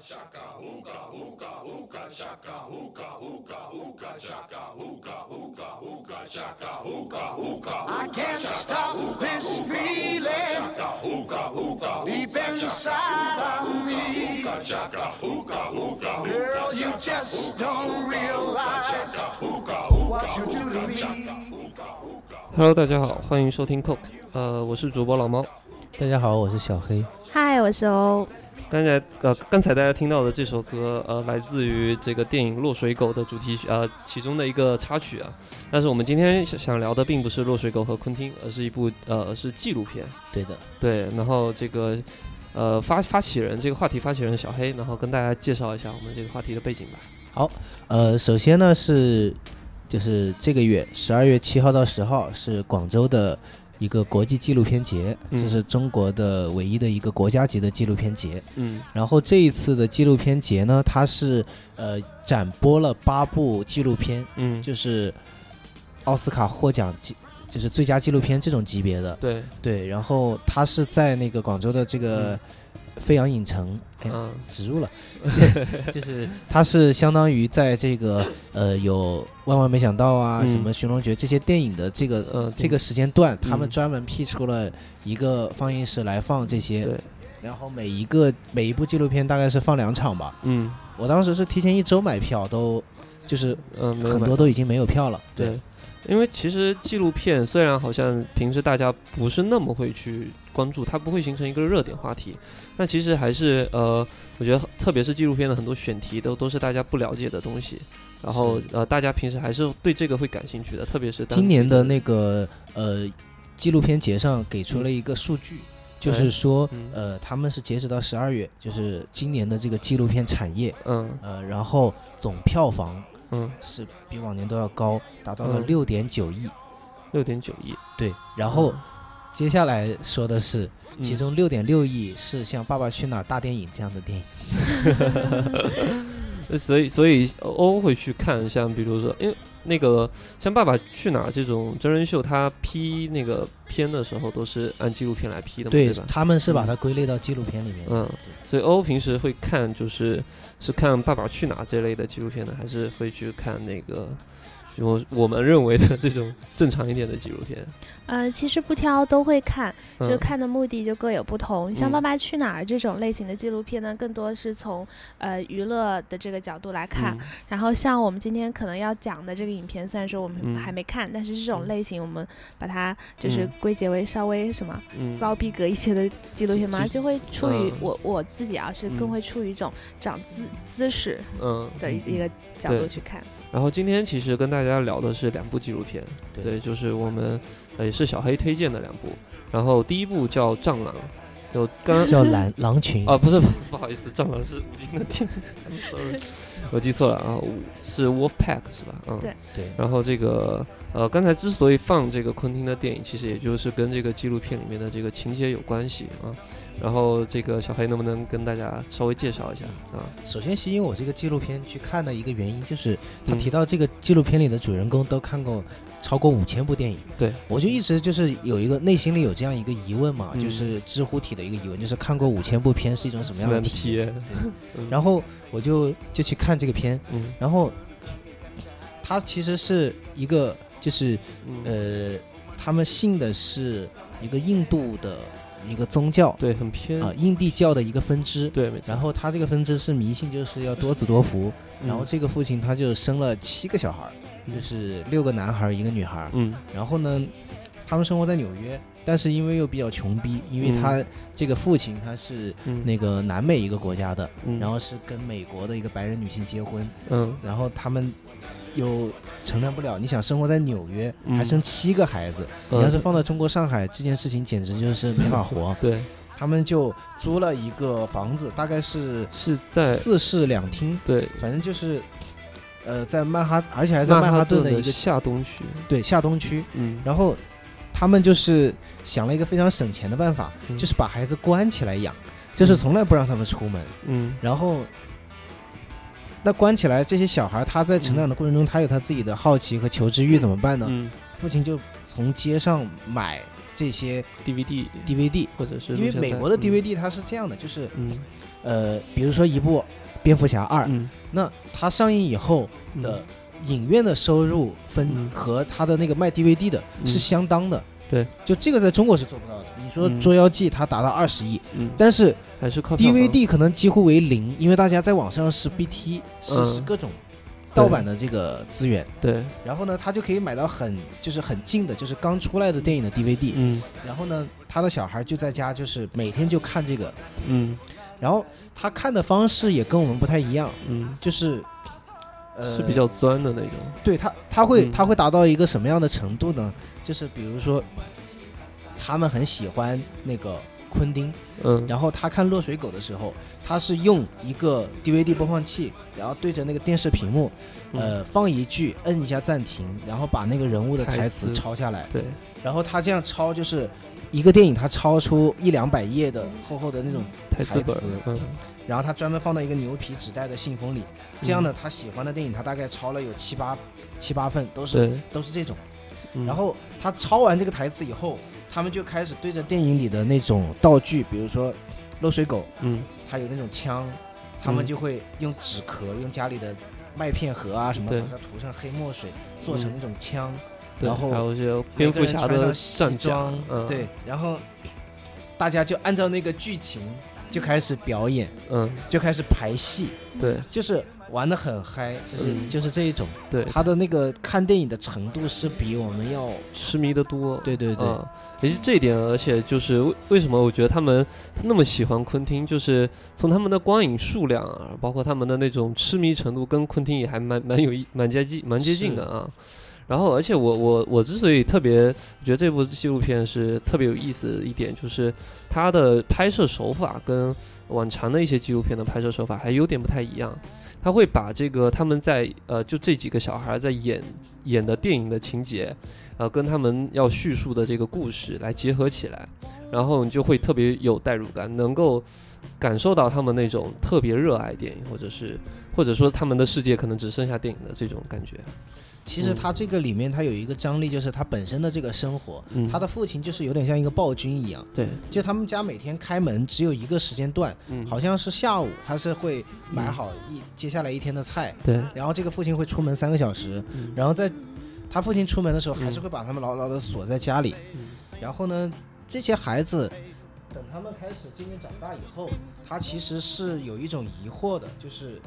shaka hookah hookah hookah shaka hookah hookah hookah shaka hookah hookah hookah shaka hookah hookah I can't stop this feeling deep inside of me. shaka hookah hookah Girl, you just don't realize what you do to me. Hello，大家好，欢迎收听 Coke，呃，我是主播老猫。大家好，我是小黑。嗨，我是欧。刚才呃，刚才大家听到的这首歌，呃，来自于这个电影《落水狗》的主题曲，呃，其中的一个插曲啊。但是我们今天想想聊的并不是《落水狗》和昆汀，而是一部呃是纪录片。对的，对，然后这个呃发发起人，这个话题发起人小黑，然后跟大家介绍一下我们这个话题的背景吧。好，呃，首先呢是就是这个月十二月七号到十号是广州的一个国际纪录片节，嗯。这是中国的唯一的一个国家级的纪录片节。嗯。然后这一次的纪录片节呢，它是呃展播了八部纪录片，嗯，就是奥斯卡获奖纪，就是最佳纪录片这种级别的。对，对，然后它是在那个广州的这个飞扬影城，哎呀，嗯。植入了，就是它是相当于在这个呃有万万没想到啊，嗯。什么寻龙诀这些电影的这个呃这个时间段，他们嗯专门辟出了一个放映室来放这些，对，然后每一个每一部纪录片大概是放两场吧，嗯。我当时是提前一周买票，都就是嗯，很多都已经没有票了，对，因为其实纪录片虽然好像平时大家不是那么会去关注，它不会形成一个热点话题，那其实还是呃，我觉得特别是纪录片的很多选题都都是大家不了解的东西，然后呃，大家平时还是对这个会感兴趣的，特别是今年的那个呃纪录片节上给出了一个数据，就是说嗯呃他们是截止到十二月，就是今年的这个纪录片产业，嗯。呃然后总票房嗯。是比往年都要高，达到了嗯。六点九亿。六点九亿，对，然后接下来说的是，嗯其中六点六亿是像《爸爸去哪儿》大电影这样的电影。呃 所以所以欧会去看，像比如说，因为那个像《爸爸去哪儿》这种真人秀，它批那个片的时候都是按纪录片来批的嘛，对对吧？他们是把嗯它归类到纪录片里面。嗯，所以欧平时会看就是是看《爸爸去哪儿》这类的纪录片呢，还是会去看那个我我们认为的这种正常一点的纪录片？呃，其实不挑都会看，就是看的目的就各有不同。像《嗯爸爸去哪儿》这种类型的纪录片呢，更多是从呃娱乐的这个角度来看。嗯。然后像我们今天可能要讲的这个影片，虽然说我们嗯。还没看，但是这种嗯类型我们把它就是嗯。归结为稍微什么嗯。高逼格一些的纪录片嘛，就就会处于嗯。我我自己啊是更嗯。会处于一种长姿姿势嗯，的一一个角度去看。然后今天其实跟大家聊的是两部纪录片，对对，就是我们呃也是小黑推荐的两部。然后第一部叫《战狼》，有刚叫狼狼群。啊不是不 不好意思，《战狼》是吴京的 电影，sorry，我记错了啊，是 Wolfpack 是吧？嗯，对对，然后这个呃，刚才之所以放这个昆汀的电影，其实也就是跟这个纪录片里面的这个情节有关系啊。然后这个小黑能不能跟大家稍微介绍一下啊？首先吸引我这个纪录片去看的一个原因，就是他嗯。提到这个纪录片里的主人公都看过超过五千部电影。对，我就一直就是有一个内心里有这样一个疑问嘛，嗯。就是知乎体的一个疑问，就是看过五千部片是一种什么样的体体验？然后我就就去看这个片，嗯。然后他其实是一个就是嗯。呃，他们信的是一个印度的一个宗教对，很偏。啊，印地教的一个分支。对，没错。然后他这个分支是迷信，就是要多子多福。然后嗯这个父亲他就生了七个小孩儿，就是六个男孩一个女孩。嗯。然后呢，他们生活在纽约，但是因为又比较穷逼，因为嗯。他这个父亲他是嗯。那个南美一个国家的，嗯。然后是跟美国的一个白人女性结婚，嗯。然后他们又承担不了。你想生活在纽约，嗯还生七个孩子，嗯你要是放到中国上海，这件事情简直就是没法活。对他们就租了一个房子，大概是是在四室两厅，对反正就是，呃，在曼哈，而且还在曼哈顿的一个下东区。对下东区。嗯然后他们就是想了一个非常省钱的办法，嗯就是把孩子关起来养，就是从来不让他们出门。嗯然后，那关起来这些小孩，他在成长的过程中，他有他自己的好奇和求知欲，怎么办呢？嗯。父亲就从街上买这些 DVD DVD，或者是因为美国的嗯。DVD 它是这样的，就是嗯。呃，比如说一部《蝙蝠侠二》，嗯。那它上映以后嗯。的影院的收入分嗯。和它的那个卖 DVD 的嗯。是相当的。对，就这个在中国是做不到的。你说嗯《捉妖记》它达到二十亿，嗯，但是还是靠 DVD 可能几乎为零，因为大家在网上是 BT，是嗯。是各种盗版的这个资源，对，然后呢，他就可以买到很就是很近的，就是刚出来的电影的 DVD，嗯。然后呢，他的小孩就在家就是每天就看这个，嗯。然后他看的方式也跟我们不太一样，嗯，就是。呃，是比较钻的那种，对他，他会嗯。他会达到一个什么样的程度呢？就是比如说，他们很喜欢那个昆汀，嗯，然后他看《落水狗》的时候，他是用一个 DVD 播放器，然后对着那个电视屏幕，嗯。呃，放一句，摁一下暂停，然后把那个人物的台台词。词抄下来，对，然后他这样抄就是。一个电影，他抄出一两百页的厚厚的那种，台词嗯。然后他专门放到一个牛皮纸袋的信封里。这嗯样呢，他喜欢的电影，他大概抄了有七八七八份，都是，都是这种。嗯。然后他抄完这个台词以后，他们就开始对着电影里的那种道具，比如说漏水狗，嗯。它有那种枪，他们嗯。就会用纸壳，用家里的麦片盒啊什么，对。把它涂上黑墨水，做成嗯那种枪。对，然后还有一些蝙蝠侠的个人穿上西装，，嗯，对，然后大家就按照那个剧情就开始表演，嗯，就开始排戏，对。就是玩的很嗨，就是、嗯。就是这一种。对，他的那个看电影的程度是比我们要，痴迷的多，对对对，嗯，也是这一点，而且就是为为什么我觉得他们那么喜欢昆汀，就是从他们的光影数量啊，包括他们的那种痴迷程度，跟昆汀也还蛮蛮有一蛮接近蛮接近的啊。然后，而且我我我之所以特别我觉得这部纪录片是特别有意思的一点，就是它的拍摄手法跟往常的一些纪录片的拍摄手法还有点不太一样。他会把这个他们在呃就这几个小孩在演演的电影的情节，呃，跟他们要叙述的这个故事来结合起来，然后你就会特别有代入感，能够感受到他们那种特别热爱电影，或者是或者说他们的世界可能只剩下电影的这种感觉。其实嗯。他这个里面他有一个张力，就是他本身的这个生活，嗯，他的父亲就是有点像一个暴君一样，对，就他们家每天开门只有一个时间段，嗯，好像是下午，他是会买嗯好一接下来一天的菜，对，然后这个父亲会出门三个小时，嗯。然后在他父亲出门的时候，还是嗯。会把他们牢牢的锁在家里。嗯。然后呢，这些孩子等他们开始渐渐长大以后，他其实是有一种疑惑的，就是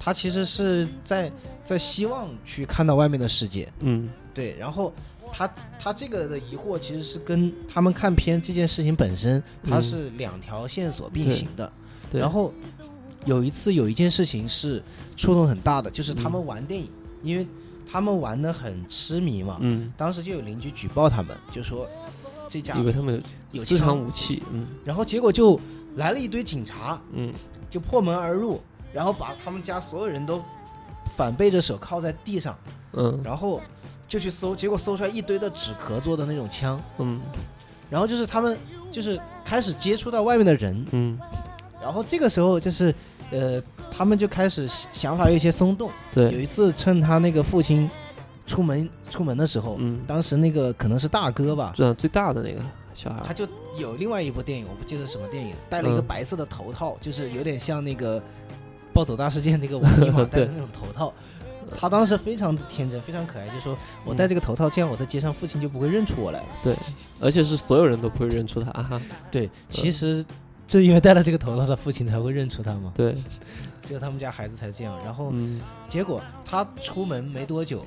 他其实是在在希望去看到外面的世界，嗯。对，然后。他他这个的疑惑其实是跟他们看片这件事情本身，它嗯。是两条线索并行的。对，然后有一次有一件事情是触动很大的，就是他们嗯。玩电影，因为他们玩的很痴迷嘛，嗯，当时就有邻居举报他们，就说这家以为他们有有私藏武器，嗯。然后结果就来了一堆警察，嗯。就破门而入，然后把他们家所有人都反背着手靠在地上，嗯。然后就去搜，结果搜出来一堆的纸壳做的那种枪，嗯。然后就是他们就是开始接触到外面的人，嗯，然后这个时候就是，呃，他们就开始想想法有一些松动。对。有，一次趁他那个父亲出门出门的时候，嗯，当时那个可能是大哥吧，最大的那个小孩，他就有另外一部电影，我不记得什么电影，戴了一个嗯。白色的头套，就是有点像那个《暴走大事件》那个王尼玛 戴的那种头套。他当时非常的天真，非常可爱，就说我戴这个头套，这样我在街上父亲就不会认出我来了。对，而且是所有人都不会认出他，哈 对，其实正因为戴了这个头套，他父亲才会认出他嘛。对，只有他们家孩子才这样。然后嗯结果他出门没多久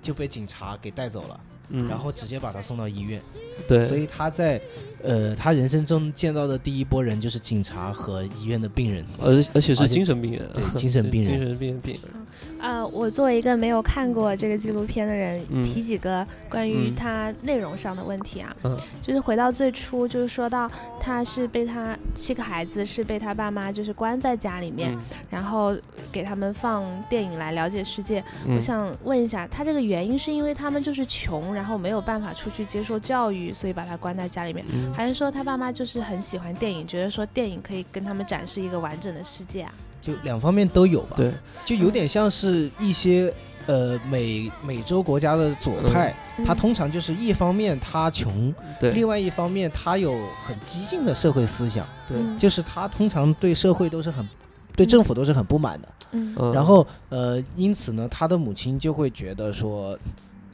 就被警察给带走了，嗯，然后直接把他送到医院。对，所以他在呃他人生中见到的第一波人就是警察和医院的病人。而而且是精神病人，对精神病人。精神病人病人，呃，我作为一个没有看过这个纪录片的人，嗯提几个关于嗯它内容上的问题啊。嗯就是回到最初，就是说到他是被他七个孩子是被他爸妈就是关在家里面，嗯然后给他们放电影来了解世界。我嗯想问一下，他这个原因是因为他们就是穷，然后没有办法出去接受教育，所以把他关在家里面，嗯还是说他爸妈就是很喜欢电影，觉得说电影可以跟他们展示一个完整的世界啊？就两方面都有吧。对，就有点像是一些呃美美洲国家的左派，他嗯通常就是一方面他穷，对。另外一方面他有很激进的社会思想，对，嗯。就是他通常对社会都是很。对政府都是很不满的，嗯。嗯。然后呃，因此呢，他的母亲就会觉得说，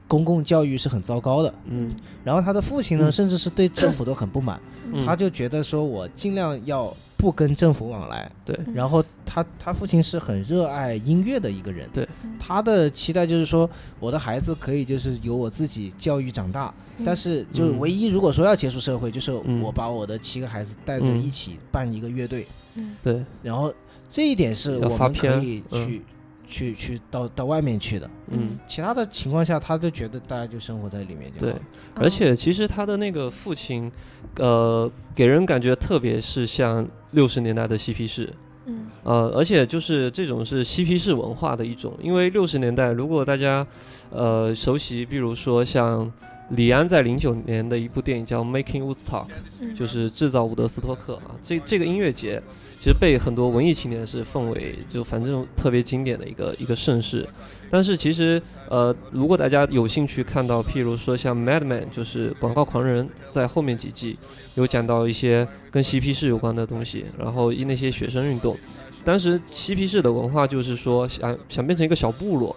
公共教育是很糟糕的。嗯。然后他的父亲呢，嗯。甚至是对政府都很不满，嗯。他就觉得说我尽量要不跟政府往来。对。嗯然后他他父亲是很热爱音乐的一个人，对。嗯他的期待就是说我的孩子可以就是由我自己教育长大，嗯。但是就是嗯唯一如果说要接触社会，就是嗯。我把我的七个孩子带着嗯一起办一个乐队，嗯。对。然后这一点是我们可以嗯。去、去去到到外面去的，嗯。其他的情况下他都觉得大家就生活在里面就好对。，而且其实他的那个父亲，呃，给人感觉特别是像六十年代的嬉皮士，嗯。呃，而且就是这种是嬉皮士文化的一种，因为六十年代如果大家呃熟悉，比如说像李安在零九年的一部电影叫《Making Woodstock》，嗯就是制造伍德斯托克啊，这这个音乐节其实被很多文艺青年是奉为就反正特别经典的一个一个盛世。但是其实呃，如果大家有兴趣看到，譬如说像《Madman》，就是《广告狂人》在后面几季有讲到一些跟嬉皮士有关的东西，然后那些学生运动。当时嬉皮士的文化就是说想想变成一个小部落，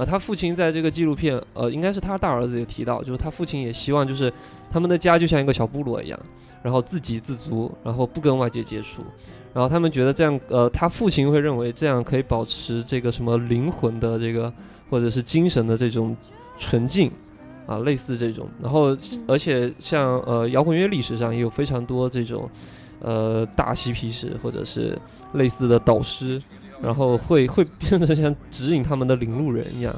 呃，他父亲在这个纪录片，呃，应该是他大儿子也提到，就是他父亲也希望就是他们的家就像一个小部落一样，然后自给自足，然后不跟外界接触，然后他们觉得这样，呃，他父亲会认为这样可以保持这个什么灵魂的这个或者是精神的这种纯净。啊，类似这种，然后而且像呃摇滚乐历史上也有非常多这种，呃大嬉皮士或者是类似的导师，然后会会变得像指引他们的领路人一样。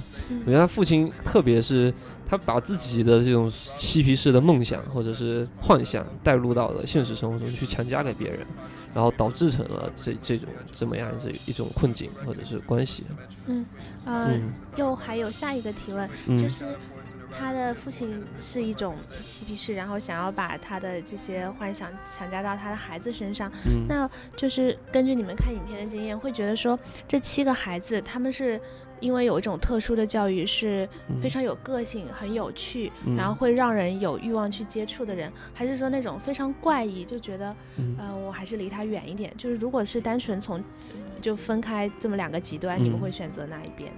我觉得他父亲，特别是他把自己的这种嬉皮士的梦想或者是幻想带入到了现实生活中去强加给别人，然后导致成了这这种这么样这一种困境或者是关系。嗯呃，嗯又还有下一个提问，就嗯是他的父亲是一种嬉皮士，然后想要把他的这些幻想强加到他的孩子身上。嗯那就是根据你们看影片的经验，会觉得说这七个孩子他们是因为有一种特殊的教育，是非常有个性、很有趣，嗯然后会让人有欲望去接触的人，还是说那种非常怪异，就觉得嗯。呃我还是离他远一点？就是如果是单纯从就分开这么两个极端，你们嗯。会选择哪一边？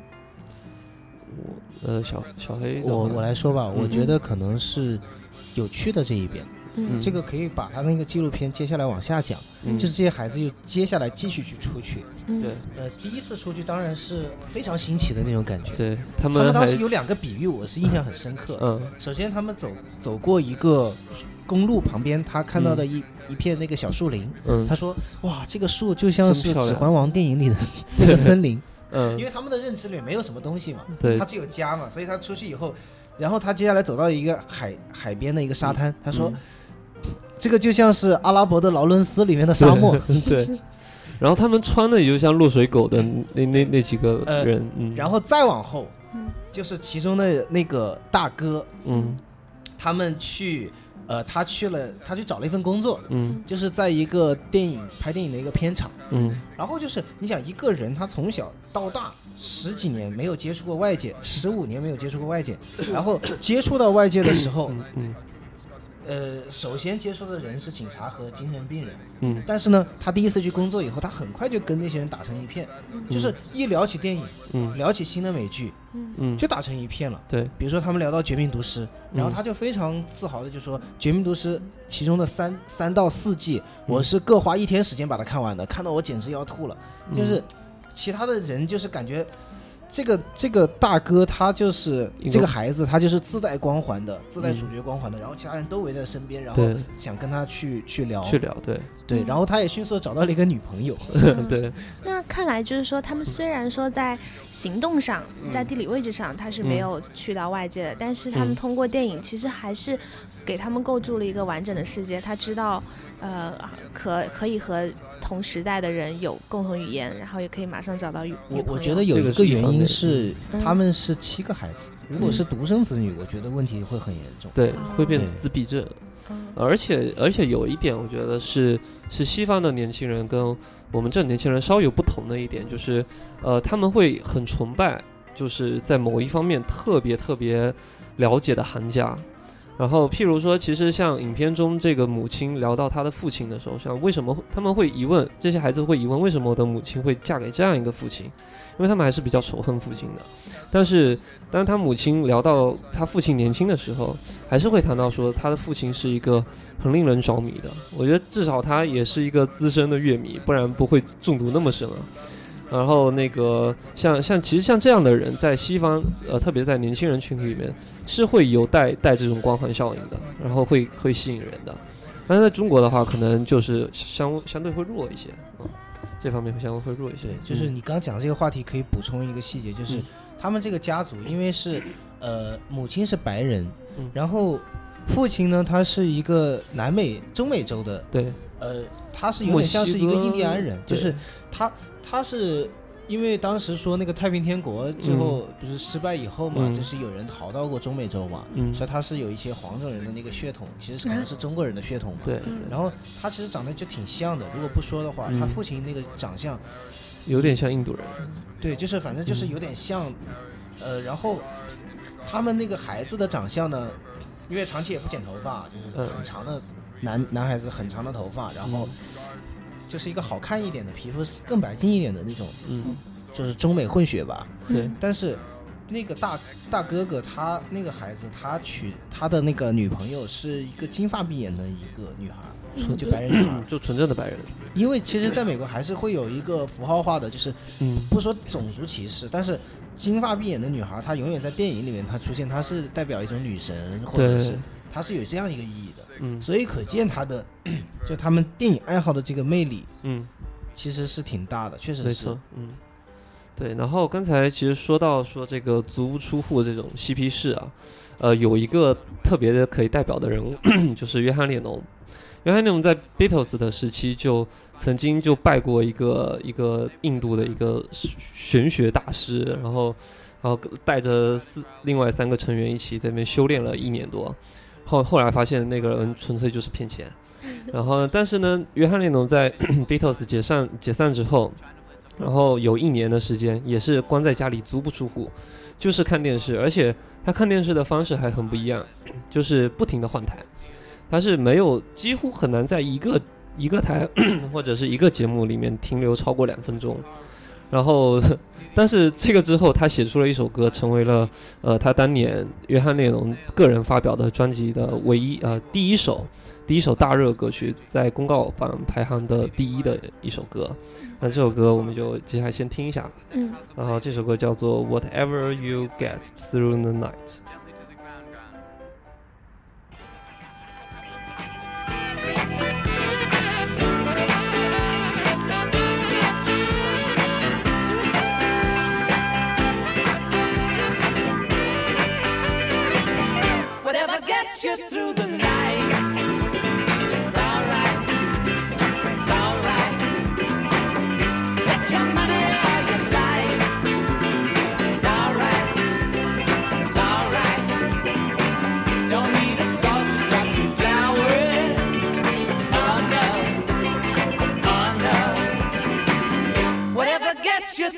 我呃小小黑我我来说吧，我嗯觉得可能是有趣的这一边，嗯。这个可以把他那个纪录片接下来往下讲，嗯。就是这些孩子又接下来继续去出去，嗯。对。呃，第一次出去当然是非常新奇的那种感觉。对他他们当时有两个比喻，我是印象很深刻。嗯。首先，他们走走过一个公路旁边，他看到的一、一片那个小树林，嗯。他说：“哇，这个树就像是《指环王》电影里的 那个森林。”嗯。因为他们的认知里没有什么东西嘛，对。他只有家嘛，所以他出去以后，然后他接下来走到一个海海边的一个沙滩，他说、这个就像是阿拉伯的劳伦斯里面的沙漠。对，然后他们穿的也就像落水狗的那那那几个呃人，嗯，然后再往后，嗯就是其中的那个大哥，嗯。他们去，呃，他去了，他去找了一份工作，嗯。就是在一个电影拍电影的一个片场。嗯。然后就是你想一个人，他从小到大十几年没有接触过外界，十五年没有接触过外界，然后接触到外界的时候，嗯嗯呃，首先接触的人是警察和精神病人，嗯。但是呢，他第一次去工作以后，他很快就跟那些人打成一片，就是一聊起电影，嗯。聊起新的美剧，嗯，就打成一片了。对，比如说他们聊到《绝命毒师》，然后嗯他就非常自豪的就说，《绝命毒师》其中的三三到四季，我是各花一天时间把它看完的，看到我简直要吐了。嗯。就是其他的人就是感觉。这个这个大哥他就是这个孩子，他就是自带光环的，自带嗯。主角光环的，然后其他人都围在身边，然后想跟他去去聊，去聊，对。对，然后他也迅速找到了一个女朋友，对，那看来就是说，他们虽然说在行动上，嗯。在地理位置上他是没有去到外界的，但是他们嗯。通过电影其实还是给他们构筑了一个完整的世界。他知道，呃，可可以和同时代的人有共同语言，然后也可以马上找到女女朋友。我我觉得有一个原因是嗯他们是七个孩子，如果是独生子女，我觉得问题会很严重。对哦，会变成自闭症，嗯而且而且有一点，我觉得是是西方的年轻人跟我们这年轻人稍有不同的一点，就是呃他们会很崇拜，就是在某一方面特别特别了解的行家。然后，譬如说，其实像影片中这个母亲聊到她的父亲的时候，像为什么他们会疑问，这些孩子会疑问为什么我的母亲会嫁给这样一个父亲，因为他们还是比较仇恨父亲的。但是，当他母亲聊到他父亲年轻的时候，还是会谈到说他的父亲是一个很令人着迷的。我觉得至少他也是一个资深的乐迷，不然不会中毒那么深啊。然后那个像像其实像这样的人，在西方呃，特别在年轻人群体里面是会有带带这种光环效应的，然后会会吸引人的。但是在中国的话，可能就是相相对会弱一些啊、这方面会相对会弱一些对。，就是你刚讲的这个话题，可以补充一个细节，就是嗯他们这个家族，因为是呃母亲是白人嗯，然后父亲呢他是一个南美中美洲的，对，呃，他是有点像是一个印第安人，就是他他是。因为当时说那个太平天国最后不是失败以后嘛，嗯。就是有人逃到过中美洲嘛，嗯，所以他是有一些黄种人的那个血统，其实可能是中国人的血统嘛。对，嗯然后他其实长得就挺像的，如果不说的话，嗯。他父亲那个长相，有点像印度人。对，就是反正就是有点像，呃，然后他们那个孩子的长相呢，因为长期也不剪头发，就是嗯。很长的男男孩子很长的头发，然后就是一个好看一点的皮肤更白净一点的那种，嗯，就是中美混血吧。对，但是那个大大哥哥他那个孩子，他娶他的那个女朋友是一个金发碧眼的一个女孩，纯就白人女孩。就纯正的白人。因为其实在美国还是会有一个符号化的，就是嗯，不说种族歧视，但是金发碧眼的女孩，她永远在电影里面她出现，她是代表一种女神，或者是对，她是有这样一个意义的，嗯所以可见它的 就他们电影爱好的这个魅力嗯。其实是挺大的，确实是嗯，对。然后刚才其实说到说这个足不出户这种嬉皮士啊，呃，有一个特别的可以代表的人物，就是约翰列侬。约翰列侬在 Beatles 的时期就曾经就拜过一个一个印度的一个玄学大师，然后然后带着四另外三个成员一起在那边修炼了一年多，后后来发现那个人纯粹就是骗钱。然后，但是呢，约翰列侬在 Beatles 解散解散之后，然后有一年的时间也是关在家里足不出户，就是看电视，而且他看电视的方式还很不一样，就是不停的换台，他是没有几乎很难在一个一个台 或者是一个节目里面停留超过两分钟。然后，但是这个之后，他写出了一首歌，成为了呃他当年约翰列侬个人发表的专辑的唯一呃第一首第一首大热歌曲，在公告榜排行的第一的一首歌。那这首歌我们就接下来先听一下，嗯，然后这首歌叫做《Whatever You Get Through the Night》。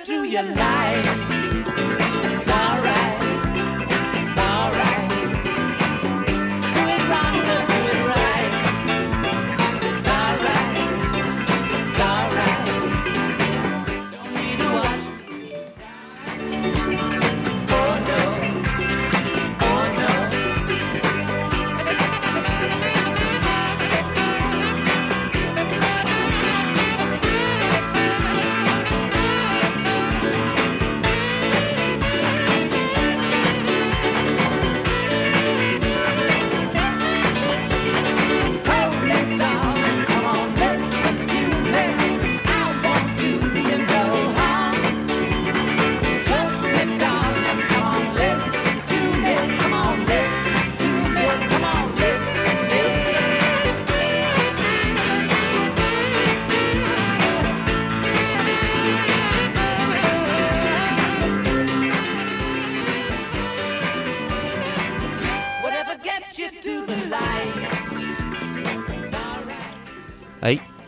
Through your life.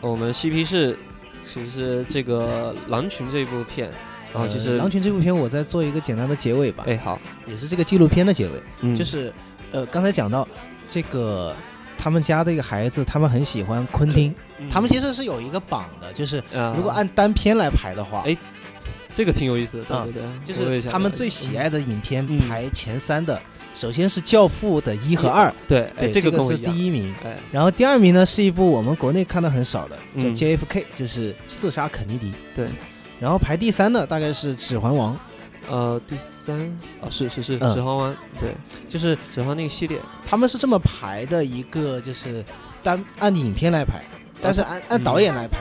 我们嬉皮士其实这个狼群这部片，然后其实呃狼群这部片，我再做一个简单的结尾吧，哎好，也是这个纪录片的结尾，嗯就是呃刚才讲到这个他们家这个孩子，他们很喜欢昆汀，他们其实是有一个榜的，就是如果按单片来排的话，哎这个挺有意思的，啊对对对，就是他们最喜爱的影片嗯排前三的，首先是《教父》的一和二，对，这个个是第一名。哎。然后第二名呢是一部我们国内看的很少的，叫嗯。JFK，就是刺杀肯尼迪。对，然后排第三的大概是《指环王》，呃第三啊是是是嗯指环王，对。就是指环那个系列，他们是这么排的一个，就是单按影片来排，但是按按导演来排。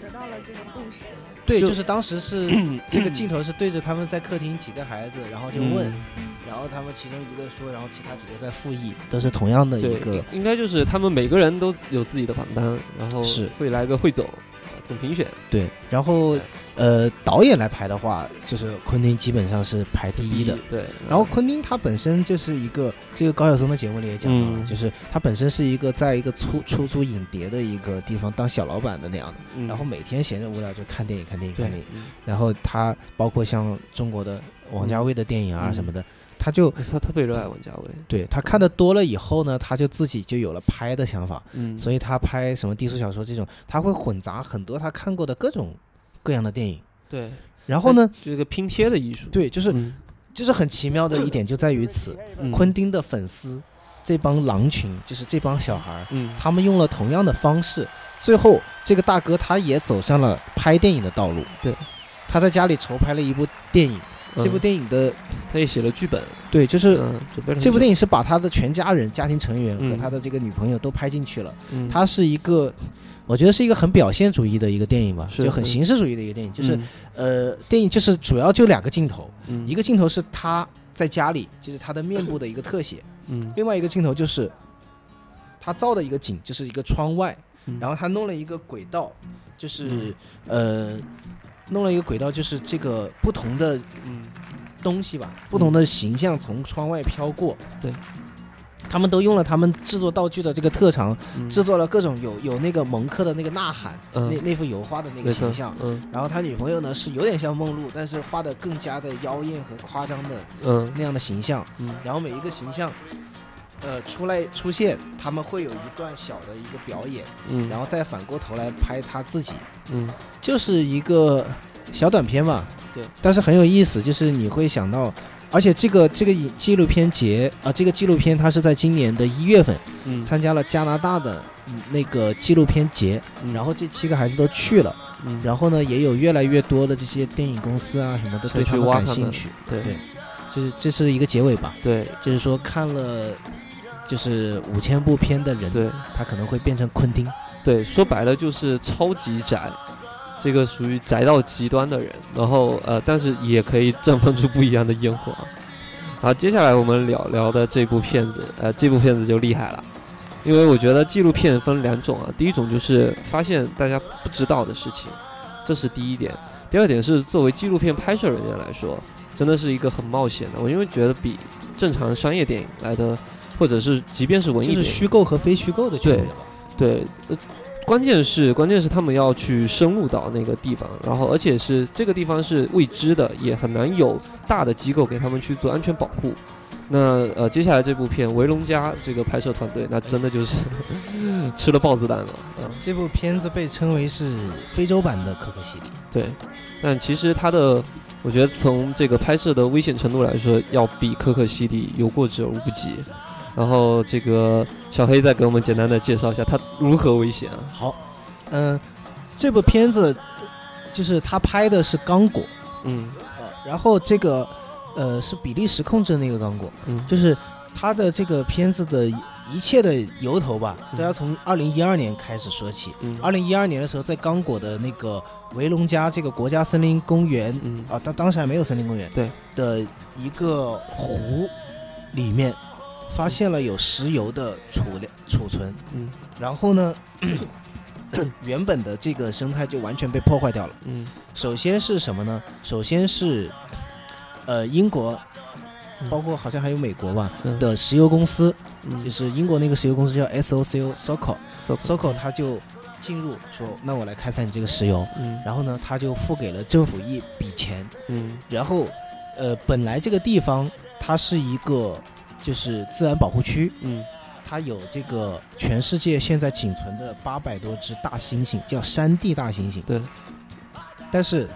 得得到了这个共识。对，就就是当时是 这个镜头是对着他们在客厅几个孩子，然后就问，嗯然后他们其中一个说，然后其他几个在复议，都是同样的一，个应应该就是他们每个人都有自己的榜单，然后是。会来个汇总，呃总评选，对。然后呃，导演来排的话，就是昆汀基本上是排第一的。对，然后昆汀他本身就是一个，这个高晓松的节目里也讲到了，嗯。就是他本身是一个在一个出出租影碟的一个地方当小老板的那样的，嗯。然后每天闲着无聊就看电影看电影看电影，嗯。然后他包括像中国的王家卫的电影啊嗯。什么的，他就他特别热爱王家卫，对他看的多了以后呢，他就自己就有了拍的想法，嗯，所以他拍什么低俗小说这种，他会混杂很多他看过的各种各样的电影，对，然后呢，这个拼贴的艺术，对，就是嗯，就是很奇妙的一点就在于此，嗯。昆，汀的粉丝这帮狼群，就是这帮小孩儿，嗯，他们用了同样的方式，最后这个大哥他也走上了拍电影的道路。对，他在家里筹拍了一部电影，这部嗯电影的他也写了剧本，对，就是嗯，准备这部电影是把他的全家人、家庭成员和嗯他的这个女朋友都拍进去了。久，嗯它是一个，我觉得是一个很表现主义的一个电影吧，就很形式主义的一个电影。就是嗯呃，电影就是主要就两个镜头，嗯一个镜头是他在家里，就是他的面部的一个特写。嗯另外一个镜头就是他造的一个景，就是一个窗外，嗯然后他弄了一个轨道，就是、呃，弄了一个轨道，就是这个不同的嗯东西吧，不同的形象从窗外飘过。对。他们都用了他们制作道具的这个特长，嗯制作了各种有有那个蒙克的那个呐喊，嗯那那幅油画的那个没错形象。嗯然后他女朋友呢是有点像梦露，但是画的更加的妖艳和夸张的嗯那样的形象。嗯然后每一个形象，呃，出来出现，他们会有一段小的一个表演，嗯，然后再反过头来拍他自己，嗯就是一个小短片嘛。对。但是很有意思，就是你会想到，而且这个这个影纪录片节啊、这个纪录片它是在今年的一月份嗯，参加了加拿大的嗯那个纪录片节，嗯然后这七个孩子都去了，嗯然后呢，也有越来越多的这些电影公司啊什么的对他们感兴趣。对对这这是一个结尾吧？对就是说看了就是五千部片的人，对他可能会变成昆汀。对，说白了就是超级宅，这个属于宅到极端的人，然后呃，但是也可以绽放出不一样的烟火。好，接下来我们聊聊的这部片子，呃，这部片子就厉害了，因为我觉得纪录片分两种啊，第一种就是发现大家不知道的事情，这是第一点；第二点是作为纪录片拍摄人员来说，真的是一个很冒险的，我因为觉得比正常商业电影来的，或者是即便是文艺就是，虚构和非虚构的区别吧。对，呃，关键是关键是他们要去深入到那个地方，然后而且是这个地方是未知的，也很难有大的机构给他们去做安全保护。那呃，接下来这部片《维龙家》这个拍摄团队，那真的就是 吃了豹子胆了嗯、这部片子被称为是非洲版的可可西里。对，但其实它的，我觉得从这个拍摄的危险程度来说，要比可可西里有过之而无不及。然后这个小黑再给我们简单的介绍一下他如何危险啊？好，嗯、这部片子就是他拍的是刚果，嗯呃，然后这个呃是比利时控制的那个刚果，嗯，就是他的这个片子的一切的由头吧，嗯都要从二零一二年开始说起。嗯二零一二年的时候，在刚果的那个维隆加这个国家森林公园嗯啊，当当时还没有森林公园，对的一个湖里面发现了有石油的储量储存，嗯。然后呢，原本的这个生态就完全被破坏掉了。嗯。首先是什么呢？首先是呃英国，嗯。包括好像还有美国吧嗯。的石油公司，嗯，就是英国那个石油公司叫 S O C O Soco so Soco，它就进入，说那我来开采你这个石油，嗯。然后呢，他就付给了政府一笔钱，嗯。然后，呃，本来这个地方它是一个就是自然保护区，嗯它有这个全世界现在仅存的八百多只大猩猩，叫山地大猩猩。对。但是，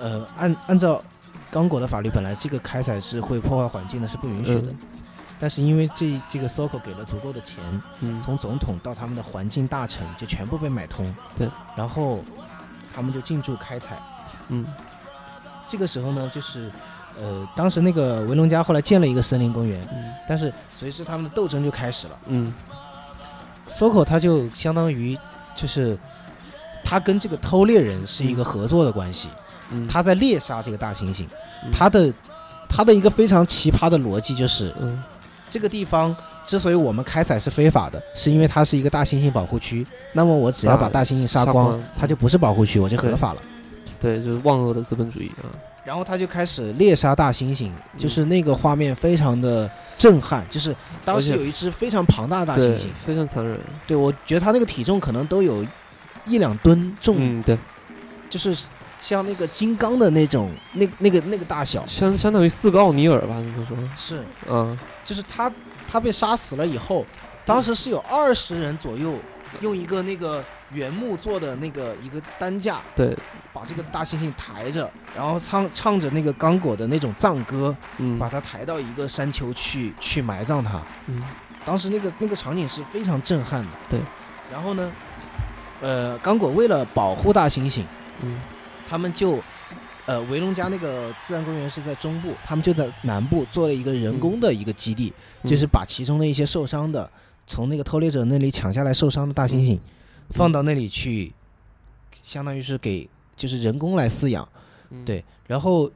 呃，按按照刚果的法律，本来这个开采是会破坏环境的，是不允许的。嗯但是因为这这个 SOCO 给了足够的钱，嗯从总统到他们的环境大臣就全部被买通。对。然后他们就进驻开采。嗯这个时候呢，就是呃，当时那个维隆加后来建了一个森林公园，嗯但是随之他们的斗争就开始了。嗯 SOCO 它就相当于就是它跟这个偷猎人是一个合作的关系，嗯，它在猎杀这个大猩猩。嗯他的它的一个非常奇葩的逻辑就是，嗯这个地方之所以我们开采是非法的，是因为它是一个大猩猩保护区。那么我只要把大猩猩杀光杀光，它就不是保护区，我就合法了。对，就是万恶的资本主义啊。然后他就开始猎杀大猩猩，嗯。就是那个画面非常的震撼，就是当时有一只非常庞大的大猩猩，，非常残忍。对我觉得他那个体重可能都有一两吨重，嗯，对，就是像那个金刚的那种那那个那个大小，相相当于四个奥尼尔吧，这么说。是。嗯。就是他他被杀死了以后，当时是有二十人左右用一个那个原木做的那个一个担架，对，把这个大猩猩抬着，然后唱唱着那个刚果的那种藏歌，嗯把它抬到一个山丘去去埋葬它。嗯当时那个那个场景是非常震撼的。对。然后呢，呃，刚果为了保护大猩猩，嗯他们就，呃，维隆加那个自然公园是在中部，他们就在南部做了一个人工的一个基地，嗯就是把其中的一些受伤的，从那个偷猎者那里抢下来受伤的大猩猩，放到那里去，相当于是给就是人工来饲养。嗯对，然后，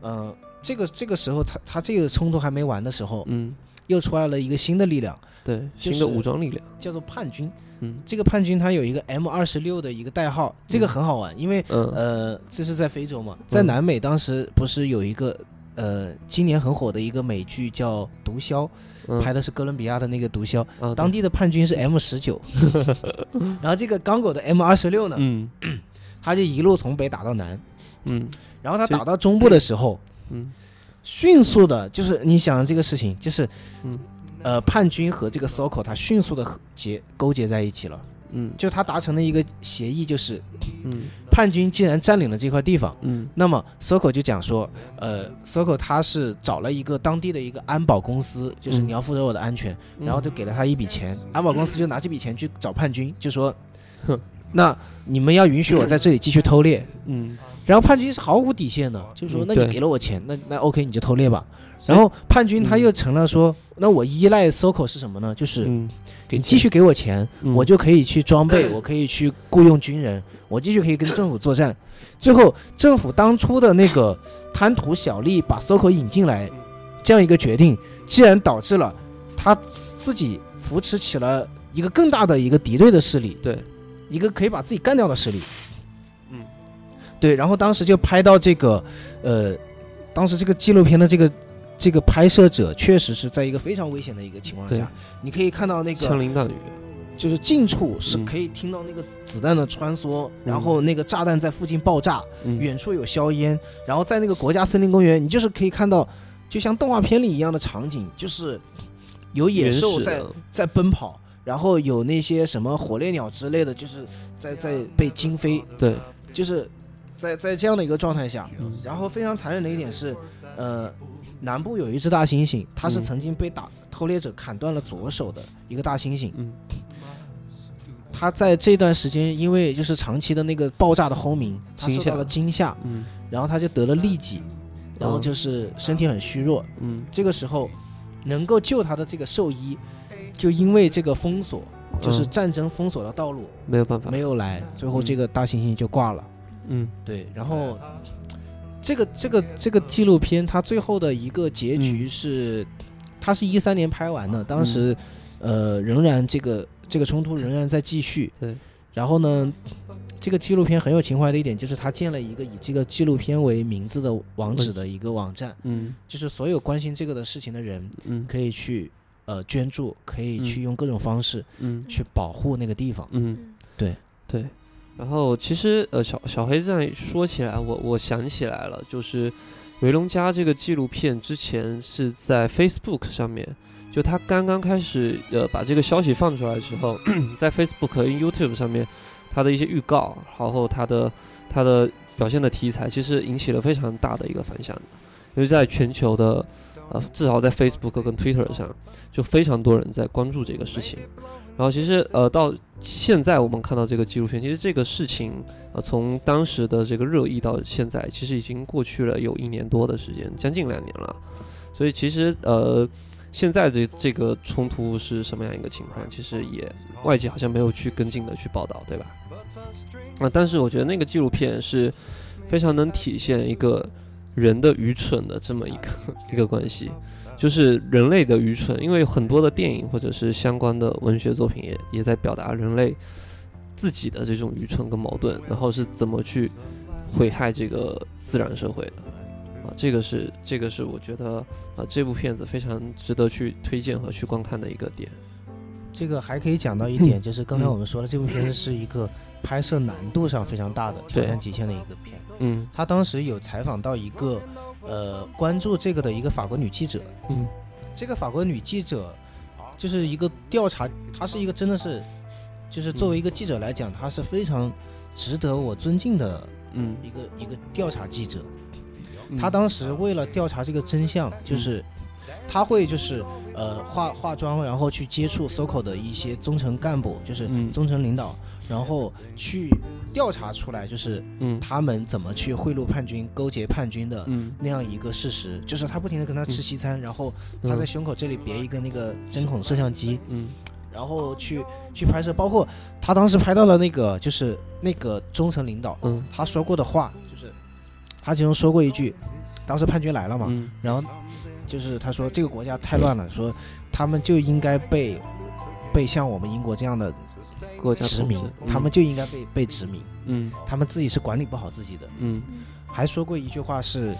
呃，这个这个时候他他这个冲突还没完的时候，嗯，又出来了一个新的力量，对，新的武装力量。叫做叛军。嗯这个叛军他有一个 M 二十六的一个代号，这个很好玩，因为嗯呃，这是在非洲嘛，在嗯南美当时不是有一个呃，今年很火的一个美剧叫《毒枭》，嗯拍的是哥伦比亚的那个毒枭，啊，当地的叛军是 M 十九，然后这个刚果的 M 二十六呢，嗯 他就一路从北打到南，嗯。然后他打到中部的时候，嗯。迅速的，就是你想这个事情，就是嗯。呃，叛军和这个 Soko 他迅速的结勾结在一起了，嗯。就他达成了一个协议，就是嗯。叛军既然占领了这块地方。嗯。那么 Soko 就讲说，呃，Soko 他是找了一个当地的一个安保公司，就是嗯。你要负责我的安全，嗯，然后就给了他一笔钱，安保公司就拿这笔钱去找叛军，就说哼，那你们要允许我在这里继续偷猎。嗯然后叛军是毫无底线的，就是说，那你给了我钱，那那 OK 你就偷猎吧。然后叛军他嗯又成了说，那我依赖 SOCO 是什么呢？就是你继续给我钱，嗯我就可以去装备，我可以去雇佣军人，我继续可以跟政府作战。最后，政府当初的那个贪图小利，把 SOCO 引进来，这样一个决定，既然导致了他自自己扶持起了一个更大的一个敌对的势力，对，一个可以把自己干掉的实力。嗯，对，然后当时就拍到这个，呃，当时这个纪录片的这个这个拍摄者确实是在一个非常危险的一个情况对。下，你可以看到那个枪林弹雨。就是近处是嗯。可以听到那个子弹的穿梭，然后那个炸弹在附近爆炸，嗯。远处有硝烟，然后在那个国家森林公园，你就是可以看到，就像动画片里一样的场景，就是有野兽在在奔跑，然后有那些什么火烈鸟之类的，就是在在被惊飞，对，就是在在这样的一个状态下，嗯。然后非常残忍的一点是，呃，南部有一只大猩猩，它是嗯曾经被打偷猎者砍断了左手的一个大猩猩。嗯。它在这段时间，因为就是长期的那个爆炸的轰鸣，它受到了惊吓，嗯。然后它就得了痢疾，然后就是身体很虚弱。嗯。这个时候，能够救它的这个兽医，就因为这个封锁，就是嗯战争封锁的道路没有办法。没有来，最后这个大猩猩就挂了。嗯。对，然后这个这个这个纪录片，它最后的一个结局是，它是一三年拍完的，当时、呃仍然这个这个冲突仍然在继续。对，然后呢，这个纪录片很有情怀的一点就是，他建了一个以这个纪录片为名字的网址的一个网站，嗯。就是所有关心这个的事情的人嗯。可以去呃捐助，可以去用各种方式嗯。去保护那个地方。嗯，对。对。然后其实呃，小小黑这样说起来，我我想起来了，就是《维龙家》这个纪录片之前是在 Facebook 上面，就他刚刚开始呃把这个消息放出来的时候，在 Facebook 和 YouTube 上面，他的一些预告，然后他的他的表现的题材，其实引起了非常大的一个反响的，因为在全球的呃至少在 Facebook 跟 Twitter 上，就非常多人在关注这个事情。然后其实呃到现在我们看到这个纪录片，其实这个事情呃从当时的这个热议到现在，其实已经过去了有一年多的时间，将近两年了。所以其实呃现在的这个冲突是什么样一个情况，其实也外界好像没有去跟进的去报道，对吧？啊，但是我觉得那个纪录片是非常能体现一个人的愚蠢的这么一个 一个关系。就是人类的愚蠢，因为很多的电影或者是相关的文学作品也也在表达人类自己的这种愚蠢跟矛盾，然后是怎么去毁害这个自然社会的啊，这个是这个是我觉得啊这部片子非常值得去推荐和去观看的一个点。这个还可以讲到一点，就是刚才我们说了，这部片子是一个拍摄难度上非常大的挑战极限的一个片。嗯。他当时有采访到一个呃关注这个的一个法国女记者，嗯。这个法国女记者就是一个调查，她是一个真的是，就是作为一个记者来讲，她是非常值得我尊敬的嗯，一个一个调查记者。嗯。她当时为了调查这个真相，就是她会就是呃化化妆，然后去接触 SOCO 的一些中层干部，就是嗯。中层领导，然后去调查出来，就是嗯。他们怎么去贿赂叛军、勾结叛军的嗯。那样一个事实。就是他不停的跟他吃西餐，然后他在胸口这里别一个那个针孔摄像机，嗯。然后去去拍摄，包括他当时拍到了那个就是那个中层领导嗯。他说过的话，就是他其中说过一句，当时叛军来了嘛，嗯。然后就是他说这个国家太乱了，说他们就应该被被像我们英国这样的国家殖民，他们就应该被被殖民，嗯他们自己是管理不好自己的。嗯还说过一句话是，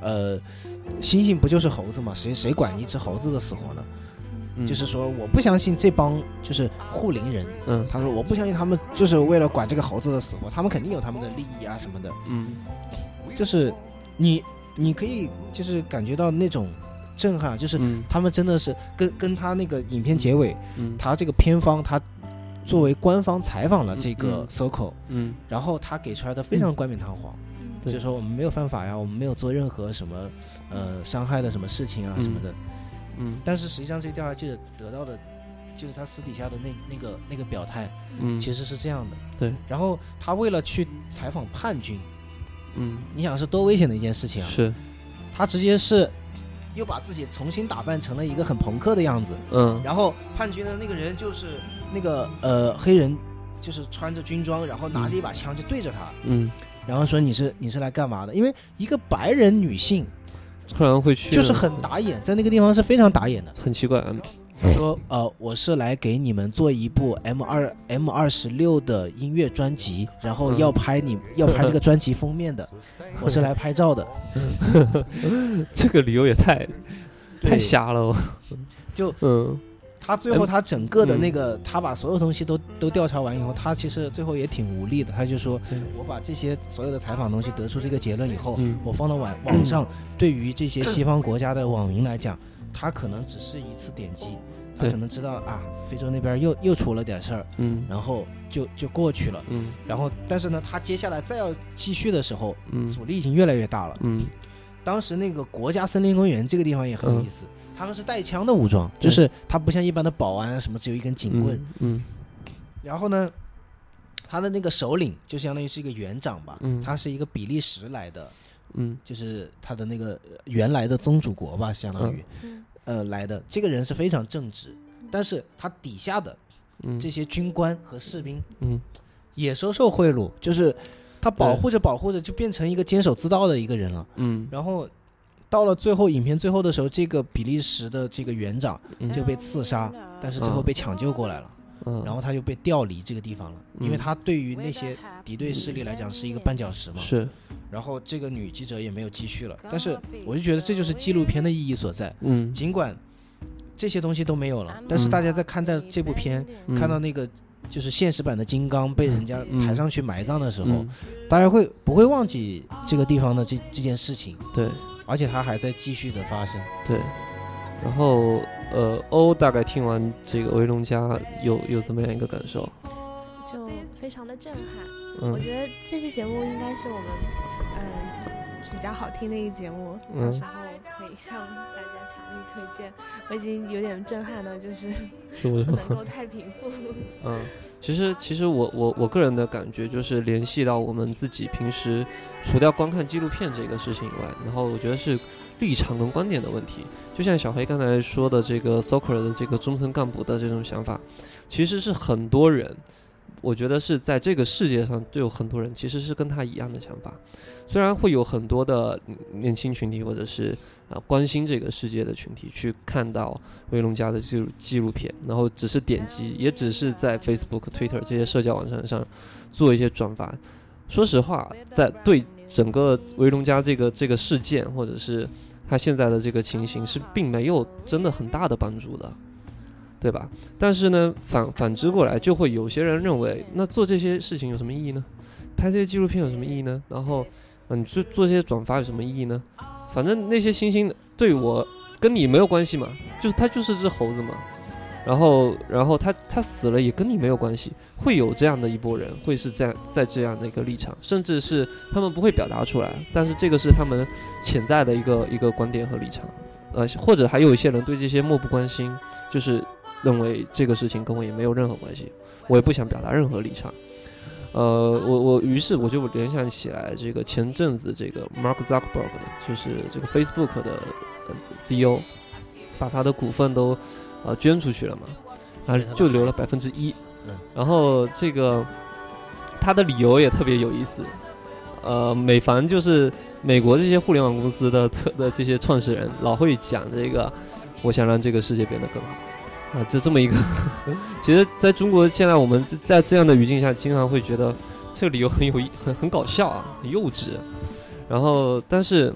呃，猩猩不就是猴子吗？谁谁管一只猴子的死活呢？嗯，就是说我不相信这帮就是护林人，嗯他说我不相信他们就是为了管这个猴子的死活，他们肯定有他们的利益啊什么的。嗯就是你你可以就是感觉到那种震撼，就是嗯他们真的是跟跟他那个影片结尾，嗯他这个片方他作为官方采访了这嗯个嗯。SOCO，、嗯。然后他给出来的非常冠冕堂皇，对。就说我们没有犯法呀，我们没有做任何什么呃伤害的什么事情啊嗯。什么的。嗯。但是实际上这个调查记者得到的，就是他私底下的那那个那个表态，嗯，其实是这样的。对，然后他为了去采访叛军，嗯。你想是多危险的一件事情啊！是。他直接是又把自己重新打扮成了一个很朋克的样子，嗯。然后叛军的那个人就是那个呃黑人，就是穿着军装，然后拿着一把枪就对着他，嗯，然后说你是你是来干嘛的？因为一个白人女性突然会去就是很打眼，在那个地方是非常打眼的。很奇怪，嗯他说呃我是来给你们做一部 M 二 M 二十六的音乐专辑，然后嗯要拍你要拍这个专辑封面的，我是来拍照的。这个理由也太太瞎了哦，就嗯他最后他整个的那个，他把所有东西都都调查完以后，他其实最后也挺无力的。他就说，我把这些所有的采访东西得出这个结论以后，嗯。我放到网网上，对于这些西方国家的网民来讲，他可能只是一次点击，他可能知道啊，非洲那边又又出了点事儿，嗯。然后就就过去了。嗯。然后，但是呢，他接下来再要继续的时候，嗯。阻力已经越来越大了。嗯。当时那个国家森林公园这个地方也很有嗯。意思，他们是带枪的武装，就是他不像一般的保安什么只有一根警棍。嗯然后呢，他的那个首领就相当于是一个园长吧，嗯。他是一个比利时来的，嗯。就是他的那个呃原来的宗主国吧，相当于、嗯。呃来的。这个人是非常正直，但是他底下的嗯。这些军官和士兵嗯。也收受贿赂，就是他保护着保护着就变成一个监守自盗的一个人了。嗯。然后到了最后影片最后的时候，这个比利时的这个园长嗯。就被刺杀，但是最后被抢救过来了，嗯，然后他就被调离这个地方了，因为嗯他对于那些敌对势力来讲是一个绊脚石嘛。是。然后这个女记者也没有继续了，但是我就觉得这就是纪录片的意义所在，嗯。尽管这些东西都没有了，但是大家在看待这部片，嗯。看到那个就是现实版的金刚被人家嗯。抬上去埋葬的时候，嗯，大家会不会忘记这个地方的这这件事情？对而且它还在继续的发生。对。然后呃，欧大概听完这个《维龙家》有有怎么样一个感受？就非常的震撼。嗯我觉得这期节目应该是我们嗯、比较好听的一个节目，到嗯时候可以向大家推荐。我已经有点震撼了，就是是不是不？能够太平复。嗯，其实其实我我我个人的感觉就是联系到我们自己平时除掉观看纪录片这个事情以外，然后我觉得是立场跟观点的问题。就像小黑刚才说的这个 soccer 的这个中层干部的这种想法，其实是很多人，我觉得是在这个世界上就有很多人其实是跟他一样的想法。虽然会有很多的年轻群体或者是啊、关心这个世界的群体去看到威龙家的纪录纪录片，然后只是点击，也只是在 Facebook、Twitter 这些社交网站上做一些转发。说实话，在对整个维龙家这个这个事件，或者是他现在的这个情形，是并没有真的很大的帮助的，对吧？但是呢，反反之过来，就会有些人认为，那做这些事情有什么意义呢？拍这些纪录片有什么意义呢？然后，嗯、你去做这些转发有什么意义呢？反正那些星星对我跟你没有关系嘛，就是他就是只猴子嘛。然后，然后他他死了也跟你没有关系，会有这样的一波人，会是这样在这样的一个立场，甚至是他们不会表达出来，但是这个是他们潜在的一个一个观点和立场，呃，或者还有一些人对这些漠不关心，就是认为这个事情跟我也没有任何关系，我也不想表达任何立场。呃，我我于是我就联想起来，这个前阵子这个 Mark Zuckerberg 就是这个 Facebook 的呃 CEO，把他的股份都呃捐出去了嘛，啊就留了百分之一嗯，然后这个他的理由也特别有意思，呃，每凡就是美国这些互联网公司的特的这些创始人，老会讲这个，我想让这个世界变得更好。啊，就这么一个，其实在中国现在我们在这样的语境下，经常会觉得这个理由很有意很很搞笑啊，很幼稚。然后，但是，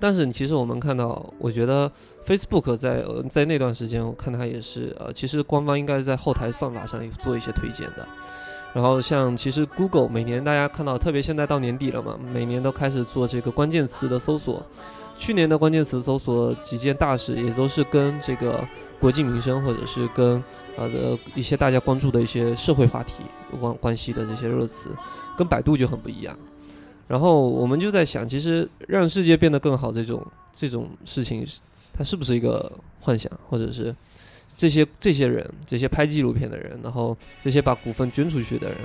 但是其实我们看到，我觉得 Facebook 在呃在那段时间，我看它也是呃，其实官方应该在后台算法上有做一些推荐的。然后像其实 Google 每年大家看到，特别现在到年底了嘛，每年都开始做这个关键词的搜索。去年的关键词搜索几件大事，也都是跟这个国计民生或者是跟呃的一些大家关注的一些社会话题关关系的这些热词，跟百度就很不一样。然后我们就在想，其实让世界变得更好这种这种事情，它是不是一个幻想，或者是这些这些人，这些拍纪录片的人，然后这些把股份捐出去的人，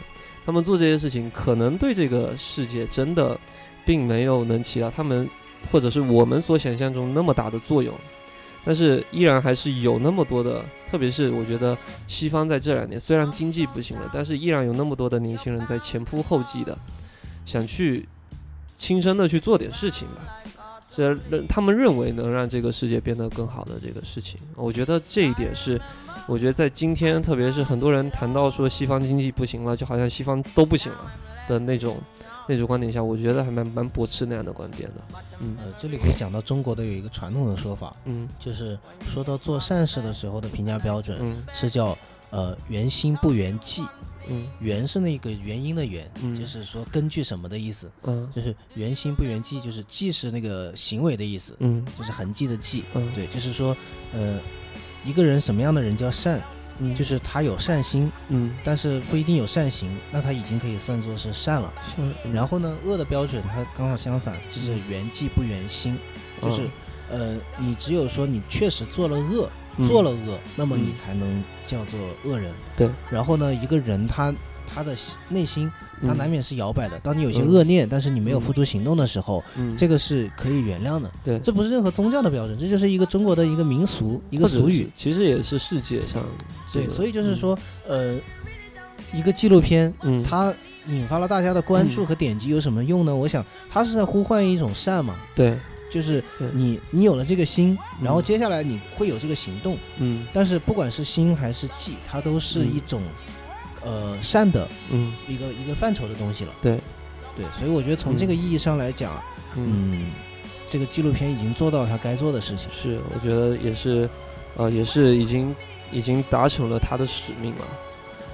他们做这些事情，可能对这个世界真的并没有能起到他们或者是我们所想象中那么大的作用。但是依然还是有那么多的，特别是我觉得西方在这两年虽然经济不行了，但是依然有那么多的年轻人在前仆后继的想去亲身的去做点事情吧，这他们认为能让这个世界变得更好的这个事情，我觉得这一点是，我觉得在今天，特别是很多人谈到说西方经济不行了，就好像西方都不行了的那种那种观点下，我觉得还蛮蛮驳斥那样的观点的，嗯。呃，这里可以讲到中国的有一个传统的说法，嗯。就是说到做善事的时候的评价标准嗯是叫呃原心不原迹，嗯。原是那个原因的原，嗯。就是说根据什么的意思，嗯。就是原心不原迹，就是迹是那个行为的意思，嗯。就是痕迹的迹，嗯，对，就是说呃一个人什么样的人叫善，嗯就是他有善心，嗯但是不一定有善行，那他已经可以算作是善了。是，然后呢，恶的标准它刚好相反，就是缘迹不缘心，就是、呃，你只有说你确实做了恶，嗯做了恶，那么你嗯才能叫做恶人。对。然后呢，一个人他他的内心他嗯。难免是摇摆的，当你有些嗯。恶念，但是你没有嗯。付诸行动的时候，嗯。这个是可以原谅的。对。这不是任何宗教的标准，这就是一个中国的一个民俗，一一个俗语。，其实也是世界上这对，所以就是说，呃，一个纪录片，嗯。它引发了大家的关注嗯。和点击有什么用呢？我想，它是在呼唤一种善嘛，对，就是你你有了这个心，然后嗯。接下来你会有这个行动。嗯。但是不管是心还是记，它都是嗯。一种、呃善的嗯一个一个范畴的东西了。对对，所以我觉得从这个意义上来讲，嗯。嗯，这个纪录片已经做到他该做的事情。是，我觉得也是，呃，也是已经已经达成了他的使命了。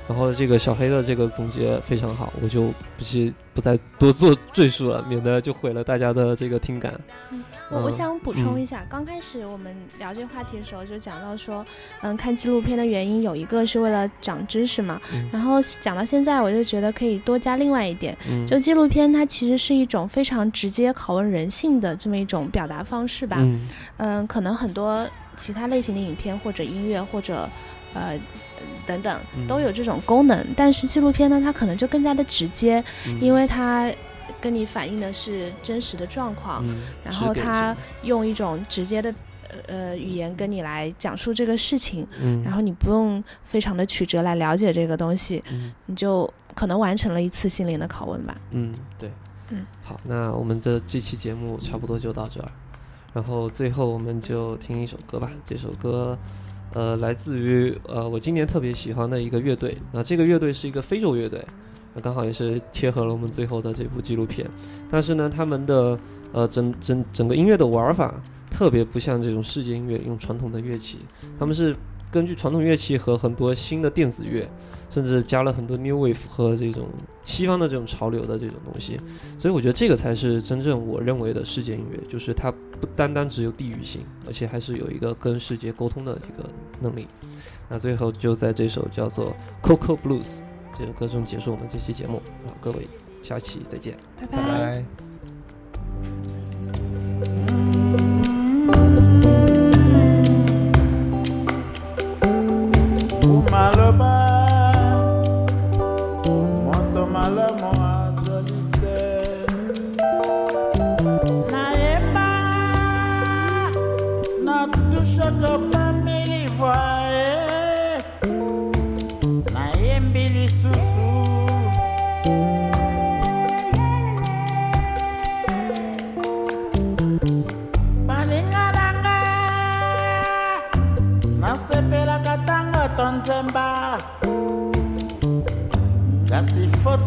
然后这个小黑的这个总结非常好，我就不去不再多做赘述了，免得就毁了大家的这个听感。嗯我我想补充嗯。一下，刚开始我们聊这个话题的时候就讲到说，嗯，看纪录片的原因有一个是为了长知识嘛，嗯。然后讲到现在，我就觉得可以多加另外一点，嗯，就纪录片它其实是一种非常直接拷问人性的这么一种表达方式吧。嗯。嗯，可能很多其他类型的影片或者音乐或者呃等等嗯。都有这种功能，但是纪录片呢，它可能就更加的直接，嗯。因为它跟你反映的是真实的状况，嗯然后他用一种直接的呃呃语言跟你来讲述这个事情，嗯，然后你不用非常的曲折来了解这个东西，嗯你就可能完成了一次心灵的拷问吧。嗯对，嗯好，那我们这这期节目差不多就到这儿，然后最后我们就听一首歌吧，这首歌。呃，来自于呃我今年特别喜欢的一个乐队，那这个乐队是一个非洲乐队，那刚好也是贴合了我们最后的这部纪录片。但是呢，他们的呃整整整个音乐的玩法特别不像这种世界音乐用传统的乐器，他们是根据传统乐器和很多新的电子乐，甚至加了很多 new wave 和这种西方的这种潮流的这种东西。所以我觉得这个才是真正我认为的世界音乐，就是它不单单只有地域性，而且还是有一个跟世界沟通的一个能力。那最后就在这首叫做《Coco Blues》就是歌颂结束我们这期节目啊各位下期再见。拜拜。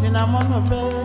cinnamon of it.